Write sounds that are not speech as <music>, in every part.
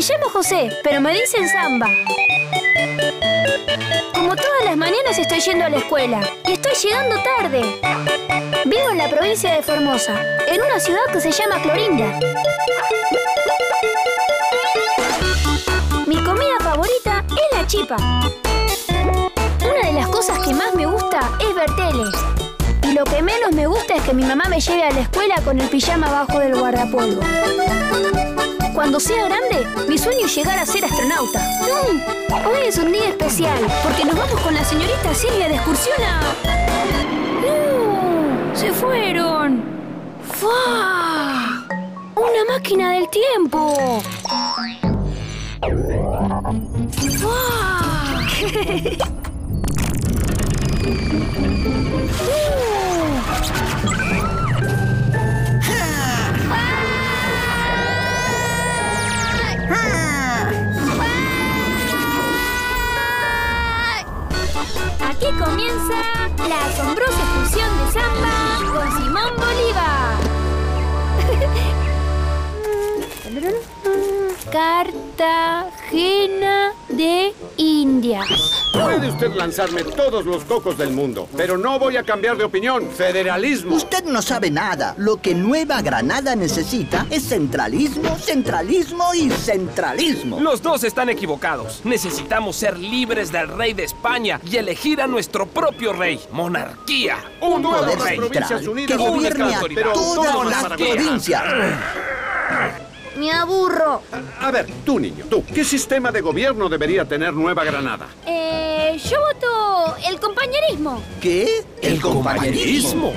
Me llamo José, pero me dicen Samba. Como todas las mañanas estoy yendo a la escuela y estoy llegando tarde. Vivo en la provincia de Formosa, en una ciudad que se llama Clorinda. Mi comida favorita es la chipa. Una de las cosas que más me gusta es ver tele. Y lo que menos me gusta es que mi mamá me lleve a la escuela con el pijama abajo del guardapolvo. Cuando sea grande, mi sueño es llegar a ser astronauta. Mm, hoy es un día especial, porque nos vamos con la señorita Silvia de excursión a... ¡No! ¡Se fueron! ¡Fua! ¡Una máquina del tiempo! ¡Fua! <laughs> Aquí comienza la asombrosa fusión de samba con Simón Bolívar. <laughs> Cartagena de Indias. Puede usted lanzarme todos los cocos del mundo, pero no voy a cambiar de opinión. Federalismo. Usted no sabe nada. Lo que Nueva Granada necesita es centralismo, centralismo y centralismo. Los dos están equivocados. Necesitamos ser libres del rey de España y elegir a nuestro propio rey. Monarquía. Un nuevo Poder rey. central Unidas, que gobierne a autoridad. todas las provincias. Me aburro. A ver, tú niño, tú, ¿qué sistema de gobierno debería tener Nueva Granada? Eh, yo voto el compañerismo. ¿Qué? El compañerismo.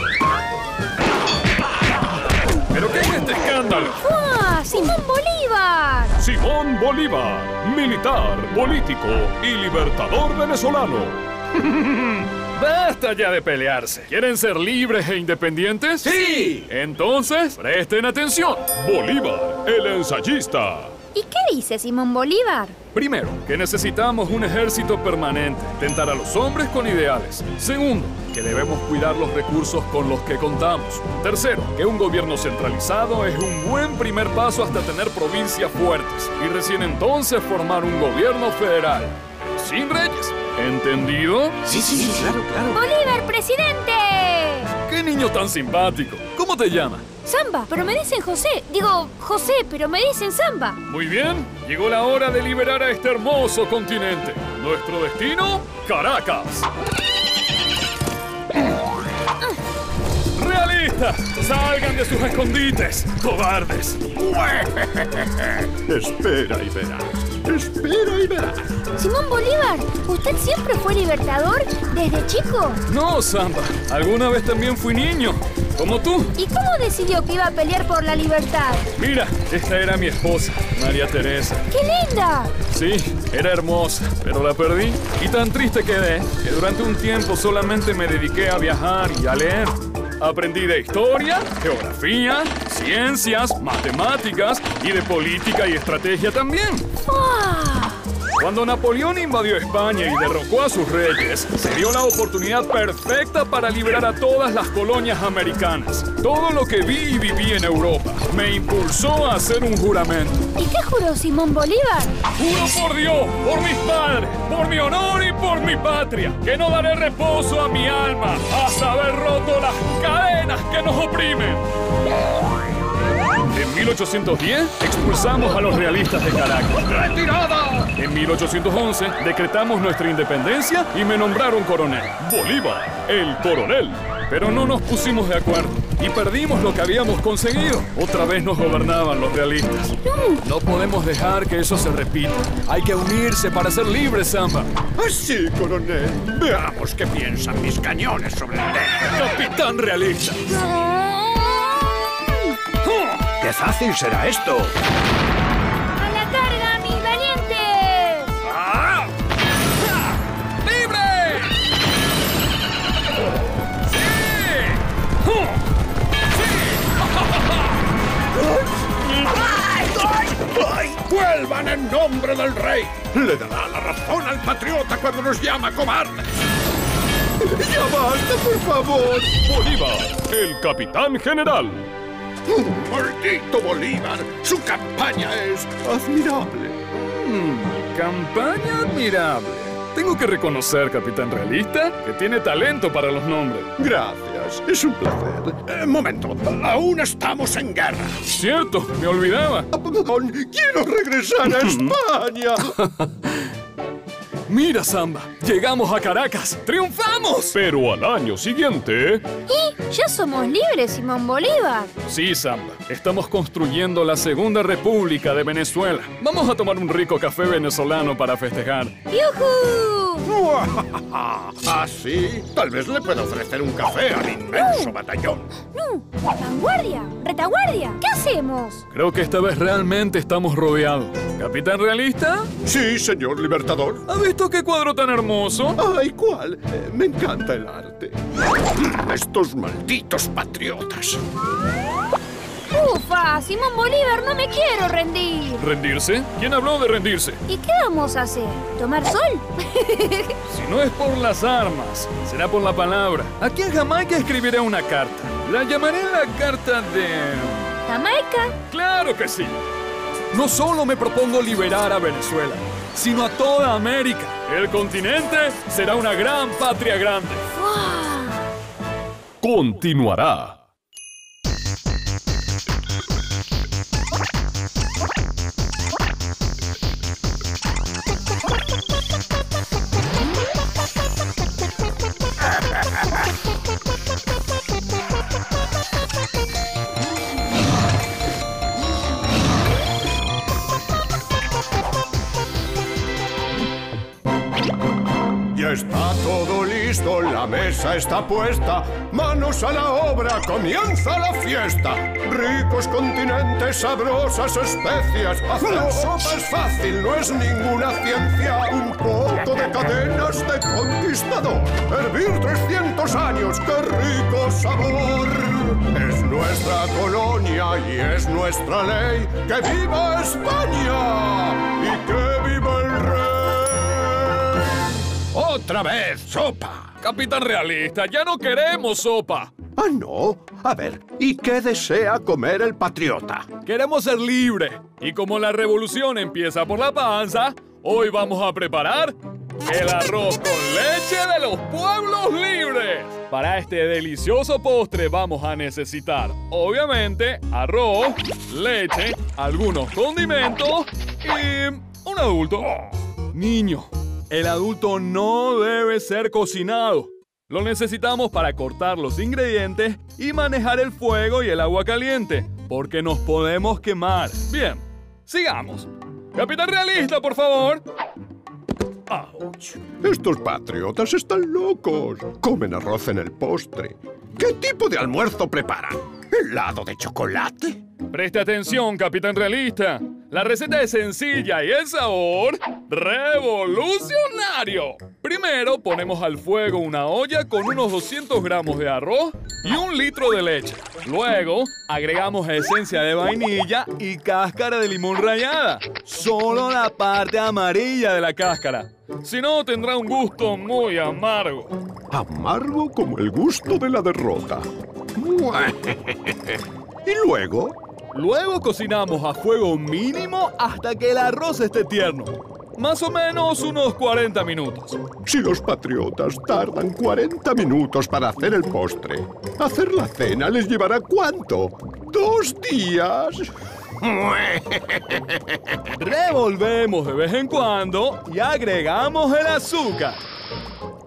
¿Pero qué es este escándalo? ¡Simón Bolívar! Simón Bolívar, militar, político y libertador venezolano. <laughs> Basta ya de pelearse. ¿Quieren ser libres e independientes? ¡Sí! Entonces, presten atención. Bolívar, el ensayista. ¿Y qué dice Simón Bolívar? Primero, que necesitamos un ejército permanente, tentar a los hombres con ideales. Segundo, que debemos cuidar los recursos con los que contamos. Tercero, que un gobierno centralizado es un buen primer paso hasta tener provincias fuertes y recién entonces formar un gobierno federal, sin reyes. ¿Entendido? Sí, sí, sí, claro, claro. ¡Bolívar, presidente! ¡Qué niño tan simpático! ¿Cómo te llamas? Samba, pero me dicen José. Digo, José, pero me dicen Samba. Muy bien, llegó la hora de liberar a este hermoso continente. Nuestro destino, Caracas. ¡Realistas! ¡Salgan de sus escondites! ¡Cobardes! <laughs> Espera y verás. Espera y verás. Simón Bolívar, ¿usted siempre fue libertador desde chico? No, Samba. Alguna vez también fui niño, como tú. ¿Y cómo decidió que iba a pelear por la libertad? Mira, esta era mi esposa, María Teresa. ¡Qué linda! Sí, era hermosa, pero la perdí. Y tan triste quedé que durante un tiempo solamente me dediqué a viajar y a leer. Aprendí de historia, geografía, ciencias, matemáticas y de política y estrategia también. Cuando Napoleón invadió España y derrocó a sus reyes, se dio la oportunidad perfecta para liberar a todas las colonias americanas. Todo lo que vi y viví en Europa me impulsó a hacer un juramento. ¿Y qué juró Simón Bolívar? Juro por Dios, por mis padres, por mi honor y por mi patria, que no daré reposo a mi alma hasta haber roto las cadenas que nos oprimen. En 1810 expulsamos a los realistas de Caracas. ¡Retirada! En 1811 decretamos nuestra independencia y me nombraron coronel. Bolívar, el coronel. Pero no nos pusimos de acuerdo y perdimos lo que habíamos conseguido. Otra vez nos gobernaban los realistas. No podemos dejar que eso se repita. Hay que unirse para ser libres, Samba. Así, coronel. Veamos qué piensan mis cañones sobre el tema. Capitán realista. ¡Qué fácil será esto! ¡A la carga, mis valientes! ¡Ah! ¡Libre! ¡Sí! ¡Huh! ¡Vuelvan en nombre del rey! Le dará la razón al patriota cuando nos llama cobardes. ¡Ya basta, por favor! Bolívar, el capitán general. ¡Maldito Bolívar! ¡Su campaña es admirable! Mm, campaña admirable. Tengo que reconocer, capitán realista, que tiene talento para los nombres. Gracias, es un placer. Eh, momento, aún estamos en guerra. Cierto, me olvidaba. Quiero regresar a <laughs> España. <laughs> Mira, Samba, llegamos a Caracas. ¡Triunfamos! Pero al año siguiente... Y ya somos libres, Simón Bolívar. Sí, Samba. Estamos construyendo la Segunda República de Venezuela. Vamos a tomar un rico café venezolano para festejar. ¡Yujú! <laughs> ¿Ah, sí? Tal vez le pueda ofrecer un café al inmenso batallón. ¡No! ¡Vanguardia! ¡Retaguardia! ¿Qué hacemos? Creo que esta vez realmente estamos rodeados. ¿Capitán realista? Sí, señor Libertador. ¿Ha visto qué cuadro tan hermoso? Ay, ¿cuál? Eh, me encanta el arte. Estos malditos patriotas. ¡Ufa! Simón Bolívar, no me quiero rendir. ¿Rendirse? ¿Quién habló de rendirse? ¿Y qué vamos a hacer? ¿Tomar sol? <laughs> Si no es por las armas, será por la palabra. Aquí en Jamaica escribiré una carta. La llamaré la carta de... ¿Jamaica? ¡Claro que sí! No solo me propongo liberar a Venezuela, sino a toda América. El continente será una gran patria grande. ¡Wow! Continuará. Mesa está puesta. Manos a la obra, comienza la fiesta. Ricos continentes, sabrosas especias. Hacer sopa es fácil, no es ninguna ciencia. Un poco de cadenas de conquistador. Hervir 300 años, qué rico sabor. Es nuestra colonia y es nuestra ley. ¡Que viva España! ¡Y que viva el rey! ¡Otra vez, sopa! Capitán realista, ya no queremos sopa. Ah, no. A ver, ¿y qué desea comer el patriota? Queremos ser libres. Y como la revolución empieza por la panza, hoy vamos a preparar el arroz con leche de los pueblos libres. Para este delicioso postre vamos a necesitar, obviamente, arroz, leche, algunos condimentos y un adulto. Niño, el adulto no debe ser cocinado. Lo necesitamos para cortar los ingredientes y manejar el fuego y el agua caliente, porque nos podemos quemar. Bien, sigamos. Capitán realista, por favor. ¡Auch! Estos patriotas están locos. Comen arroz en el postre. ¿Qué tipo de almuerzo preparan? ¿Helado de chocolate? Preste atención, capitán realista. La receta es sencilla y el sabor revolucionario. Primero ponemos al fuego una olla con unos 200 gramos de arroz y un litro de leche. Luego agregamos esencia de vainilla y cáscara de limón rallada. Solo la parte amarilla de la cáscara. Si no, tendrá un gusto muy amargo. Amargo como el gusto de la derrota. <laughs> ¿Y luego? Luego cocinamos a fuego mínimo hasta que el arroz esté tierno. Más o menos unos 40 minutos. Si los patriotas tardan 40 minutos para hacer el postre, hacer la cena les llevará cuánto? ¿Dos días? <laughs> Revolvemos de vez en cuando y agregamos el azúcar.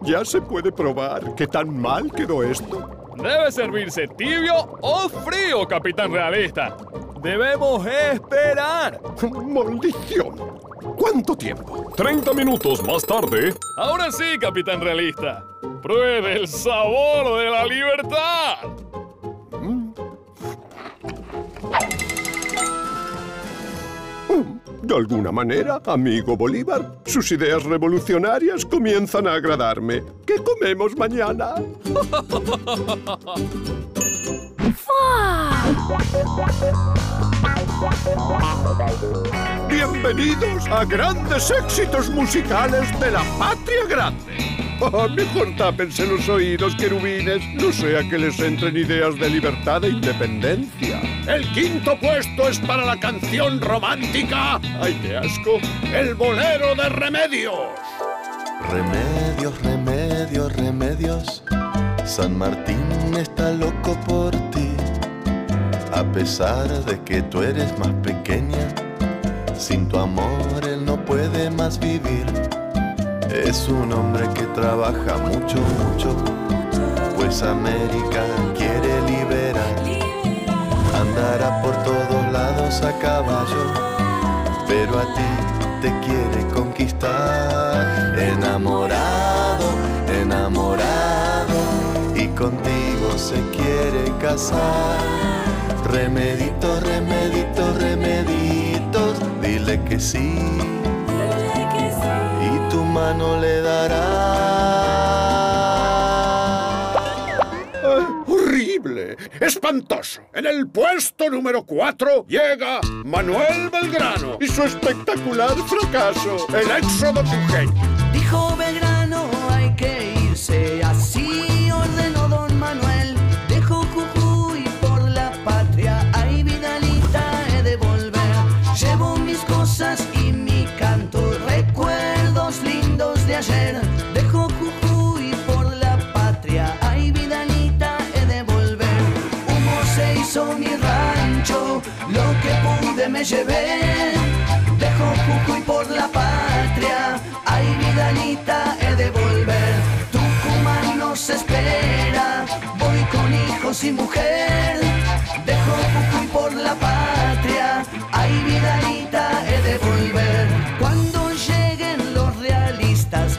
Ya se puede probar qué tan mal quedó esto. Debe servirse tibio o frío, capitán realista. Debemos esperar. <laughs> ¡Maldición! ¿Cuánto tiempo? 30 minutos más tarde. Ahora sí, capitán realista. Pruebe el sabor de la libertad. De alguna manera, amigo Bolívar, sus ideas revolucionarias comienzan a agradarme. ¿Qué comemos mañana? <laughs> Bienvenidos a grandes éxitos musicales de la Patria Grande. Mejor tápense los oídos, querubines, no sea que les entren ideas de libertad e independencia. El quinto puesto es para la canción romántica. ¡Ay, qué asco! El bolero de remedios. Remedios, remedios, remedios. San Martín está loco por ti. A pesar de que tú eres más pequeña, sin tu amor él no puede más vivir. Es un hombre que trabaja mucho, mucho, pues América quiere liberar. Andará por todos lados a caballo, pero a ti te quiere conquistar. Enamorado, enamorado, y contigo se quiere casar. Remeditos, remeditos, remeditos, dile que sí y tu mano le dará. ¡Horrible! ¡Espantoso! En el puesto número 4 llega Manuel Belgrano y su espectacular fracaso, el éxodo tujeño. Llevé. Dejo Jujuy por la patria, ay Vidalita, he de volver. Tucumán nos espera, voy con hijos y mujer. Dejo Jujuy por la patria, ay Vidalita, he de volver. Cuando lleguen los realistas,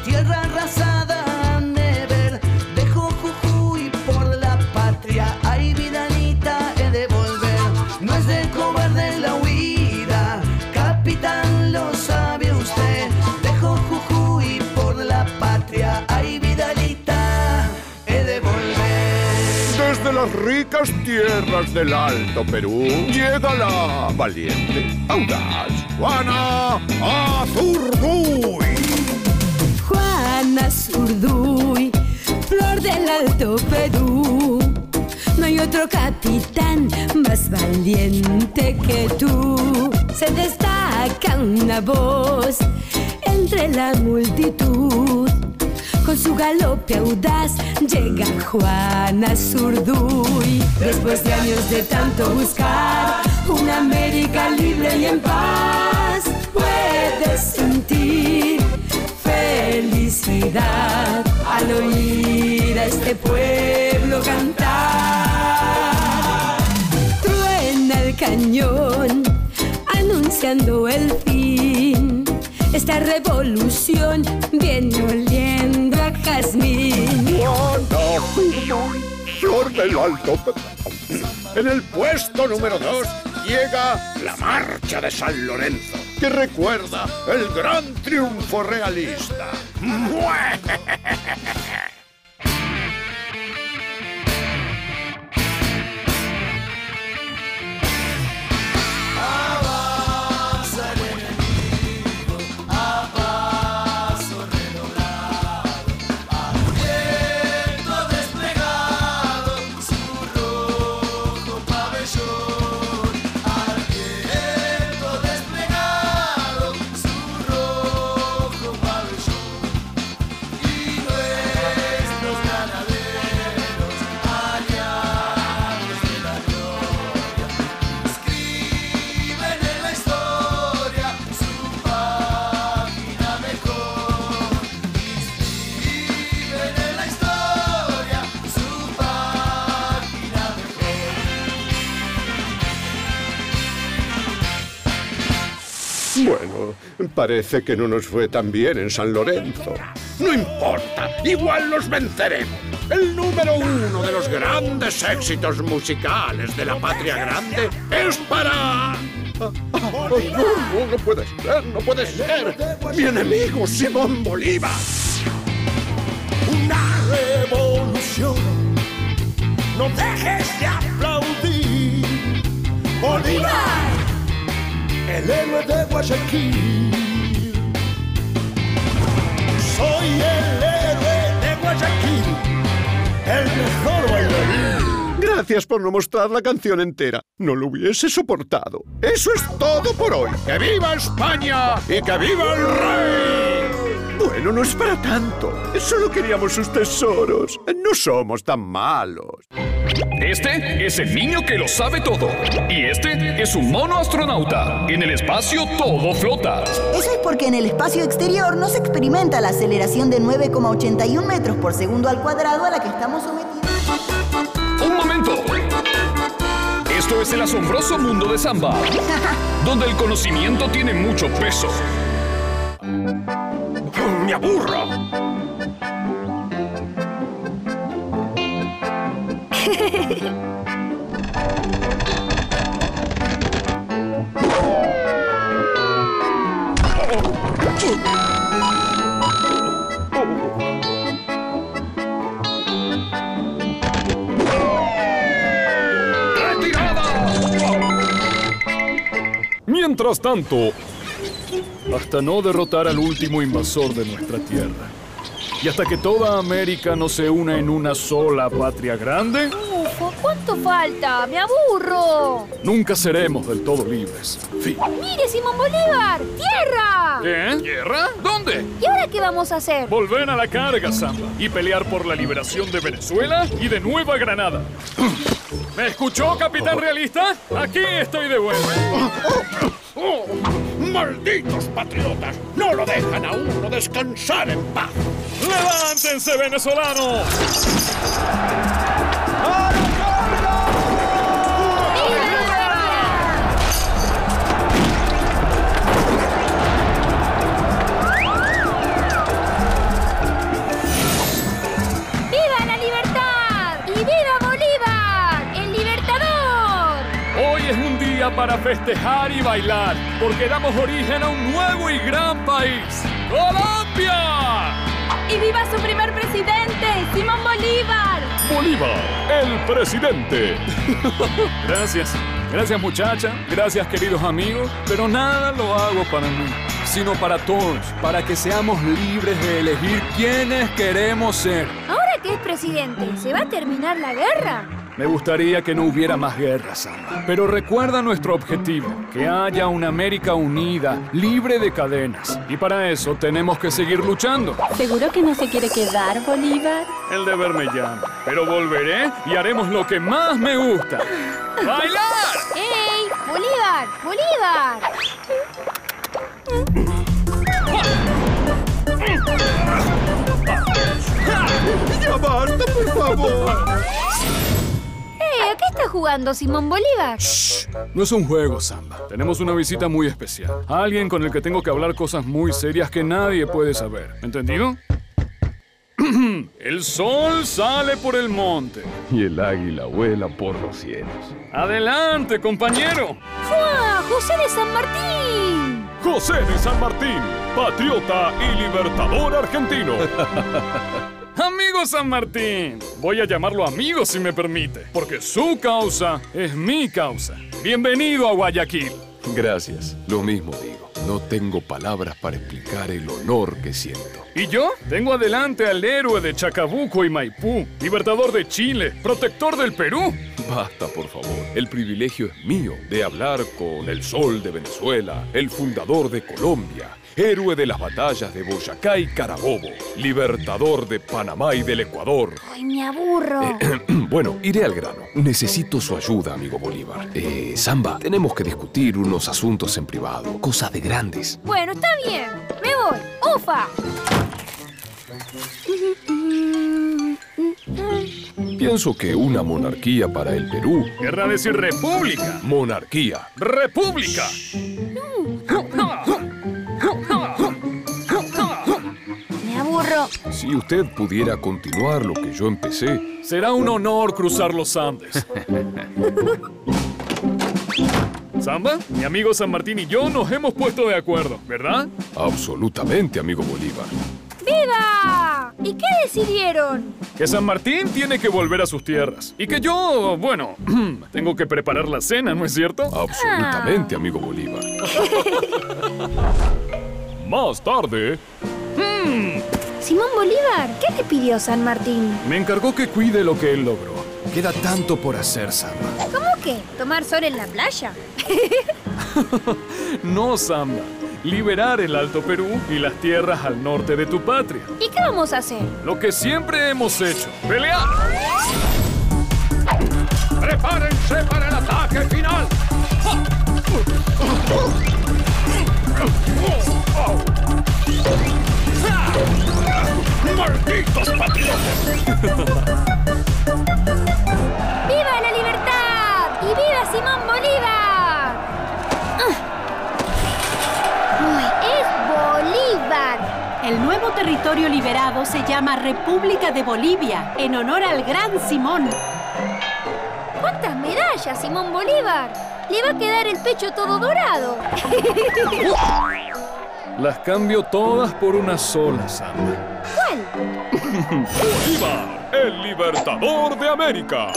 las ricas tierras del Alto Perú llega la valiente, audaz, Juana Azurduy. Juana Zurduy, flor del Alto Perú. No hay otro capitán más valiente que tú. Se destaca una voz entre la multitud. Su galope audaz llega Juana Zurduy. Después de años de tanto buscar una América libre y en paz, puedes sentir felicidad al oír a este pueblo cantar. Truena el cañón anunciando el fin. Esta revolución viene oliendo a jazmín. En el puesto número 2 llega la Marcha de San Lorenzo, que recuerda el gran triunfo realista. <laughs> Bueno, parece que no nos fue tan bien en San Lorenzo. No importa, igual los venceremos. El número uno de los grandes éxitos musicales de la patria grande es para... No, no, no puede ser, no puede ser. Mi enemigo Simón Bolívar. Una revolución. No dejes de aplaudir. Bolívar, el héroe de Guayaquil. Soy el héroe el mejor bailarín. Gracias por no mostrar la canción entera. No lo hubiese soportado. Eso es todo por hoy. ¡Que viva España y que viva el rey! Bueno, no es para tanto. Solo queríamos sus tesoros. No somos tan malos. Este es el niño que lo sabe todo. Y este es un mono astronauta. En el espacio todo flota. Eso es porque en el espacio exterior no se experimenta la aceleración de 9,81 metros por segundo al cuadrado a la que estamos sometidos. ¡Un momento! Esto es el asombroso mundo de Samba, <laughs> donde el conocimiento tiene mucho peso. ¡Me aburro! Mientras tanto, hasta no derrotar al último invasor de nuestra tierra, y hasta que toda América no se una en una sola patria grande, Ufo, ¿cuánto falta? ¡Me aburro! nunca seremos del todo libres. Fin. ¡Mire, Simón Bolívar! ¡Tierra! ¿Qué? ¿Tierra? ¿Dónde? ¿Y ahora qué vamos a hacer? Volver a la carga, Samba, y pelear por la liberación de Venezuela y de Nueva Granada. ¿Me escuchó, capitán realista? Aquí estoy de vuelta. ¡Oh! ¡Malditos patriotas! ¡No lo dejan a uno descansar en paz! ¡Levántense, venezolanos! ¡Viva la libertad! ¡Y viva Bolívar! ¡El libertador! Hoy es un día para festejar y bailar, porque damos origen a un nuevo y gran país, ¡Colombia! ¡Y viva su primer presidente, Simón Bolívar! Bolívar, el presidente. <laughs> Gracias. Gracias muchacha, gracias queridos amigos, pero nada lo hago para mí, sino para todos, para que seamos libres de elegir quiénes queremos ser. Ahora que es presidente, ¿se va a terminar la guerra? Me gustaría que no hubiera más guerras, Samba. Pero recuerda nuestro objetivo, que haya una América unida, libre de cadenas. Y para eso tenemos que seguir luchando. ¿Seguro que no se quiere quedar, Bolívar? El deber me llama. Pero volveré y haremos lo que más me gusta. ¡Bailar! ¡Ey! ¡Bolívar! ¡Bolívar! ¡Ya basta, por favor! ¡Ey! ¿A qué está jugando Simón Bolívar? No es un juego, Samba. Tenemos una visita muy especial. Alguien con el que tengo que hablar cosas muy serias que nadie puede saber. ¿Entendido? <clears throat> El sol sale por el monte. Y el águila vuela por los cielos. Adelante, compañero. ¡Fua! ¡José de San Martín! José de San Martín, patriota y libertador argentino. <laughs> Amigo San Martín, voy a llamarlo amigo si me permite, porque su causa es mi causa. Bienvenido a Guayaquil. Gracias, lo mismo digo. No tengo palabras para explicar el honor que siento. Y yo tengo adelante al héroe de Chacabuco y Maipú, libertador de Chile, protector del Perú. Basta, por favor. El privilegio es mío de hablar con el sol de Venezuela, el fundador de Colombia, héroe de las batallas de Boyacá y Carabobo, libertador de Panamá y del Ecuador. ¡Ay, me aburro! <clears throat> Bueno, iré al grano. Necesito su ayuda, amigo Bolívar. Eh, Samba, tenemos que discutir unos asuntos en privado, cosas de grandes. Bueno, está bien. Me voy. ¡Ufa! Pienso que una monarquía para el Perú. Querrá decir república. Monarquía. ¡República! Me Si usted pudiera continuar lo que yo empecé, Será un honor cruzar los Andes. <laughs> Samba, mi amigo San Martín y yo nos hemos puesto de acuerdo, ¿verdad? absolutamente, amigo Bolívar. ¡Viva! ¿Y qué decidieron? Que San Martín tiene que volver a sus tierras. Y que yo, bueno, <clears throat> tengo que preparar la cena, ¿no es cierto? Absolutamente, amigo Bolívar. <laughs> Más tarde. <laughs> Simón Bolívar, ¿qué le pidió San Martín? Me encargó que cuide lo que él logró. Queda tanto por hacer, Samba. ¿Cómo que? ¿Tomar sol en la playa? <laughs> No, Samba. Liberar el Alto Perú y las tierras al norte de tu patria. ¿Y qué vamos a hacer? Lo que siempre hemos hecho. ¡Pelear! ¡Prepárense para el ataque final! <laughs> ¡Malditos patriotas! ¡Viva la libertad! ¡Y viva Simón Bolívar! Ah. ¡Uy, es Bolívar! El nuevo territorio liberado se llama República de Bolivia, en honor al gran Simón. ¿Cuántas medallas, Simón Bolívar? Le va a quedar el pecho todo dorado. <laughs> Las cambio todas por una sola, Samba. ¿Cuál? Bolívar, el libertador de América.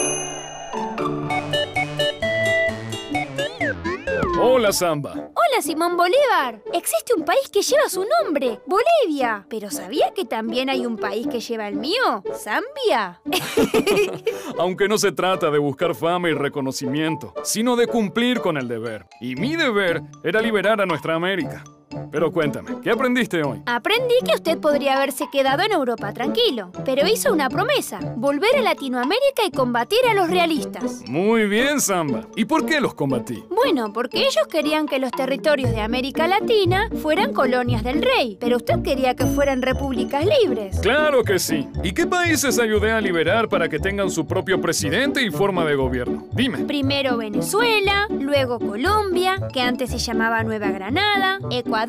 Hola, Samba. Hola, Simón Bolívar. Existe un país que lleva su nombre, Bolivia. Pero ¿sabía que también hay un país que lleva el mío? Zambia. <laughs> <laughs> Aunque no se trata de buscar fama y reconocimiento, sino de cumplir con el deber. Y mi deber era liberar a nuestra América. Pero cuéntame, ¿qué aprendiste hoy? Aprendí que usted podría haberse quedado en Europa tranquilo, pero hizo una promesa, volver a Latinoamérica y combatir a los realistas. Muy bien, Samba. ¿Y por qué los combatí? Bueno, porque ellos querían que los territorios de América Latina fueran colonias del rey, pero usted quería que fueran repúblicas libres. Claro que sí. ¿Y qué países ayudé a liberar para que tengan su propio presidente y forma de gobierno? Dime. Primero Venezuela, luego Colombia, que antes se llamaba Nueva Granada, Ecuador,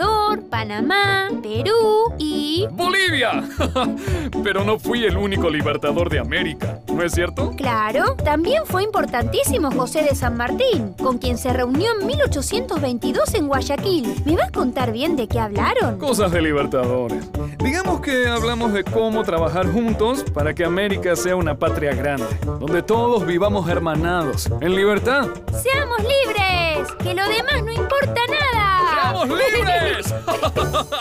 Panamá, Perú y... ¡Bolivia! <laughs> Pero no fui el único libertador de América, ¿no es cierto? Claro, también fue importantísimo José de San Martín, con quien se reunió en 1822 en Guayaquil. ¿Me vas a contar bien de qué hablaron? Cosas de libertadores. Digamos que hablamos de cómo trabajar juntos para que América sea una patria grande, donde todos vivamos hermanados, en libertad. ¡Seamos libres! ¡Que lo demás no importa nada! ¡Seamos libres! <laughs>